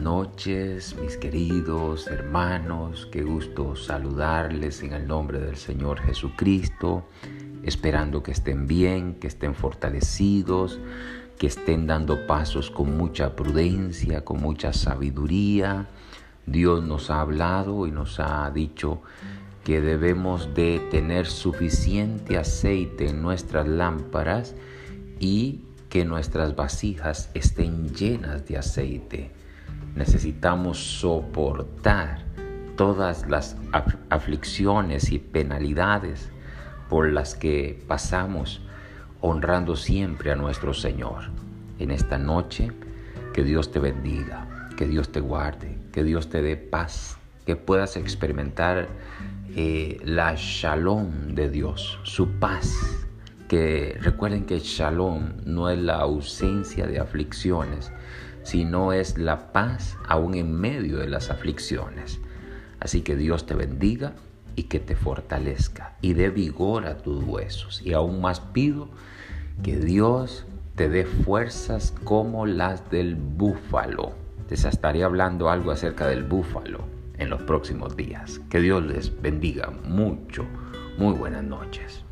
noches, mis queridos hermanos. Qué gusto saludarles en el nombre del Señor Jesucristo, esperando que estén bien, que estén fortalecidos, que estén dando pasos con mucha prudencia, con mucha sabiduría. Dios nos ha hablado y nos ha dicho que debemos de tener suficiente aceite en nuestras lámparas y que nuestras vasijas estén llenas de aceite necesitamos soportar todas las aflicciones y penalidades por las que pasamos honrando siempre a nuestro Señor. En esta noche, que Dios te bendiga, que Dios te guarde, que Dios te dé paz, que puedas experimentar eh, la shalom de Dios, su paz. Que recuerden que shalom no es la ausencia de aflicciones, sino es la paz aún en medio de las aflicciones. Así que Dios te bendiga y que te fortalezca y dé vigor a tus huesos. Y aún más pido que Dios te dé fuerzas como las del búfalo. Te estaré hablando algo acerca del búfalo en los próximos días. Que Dios les bendiga mucho. Muy buenas noches.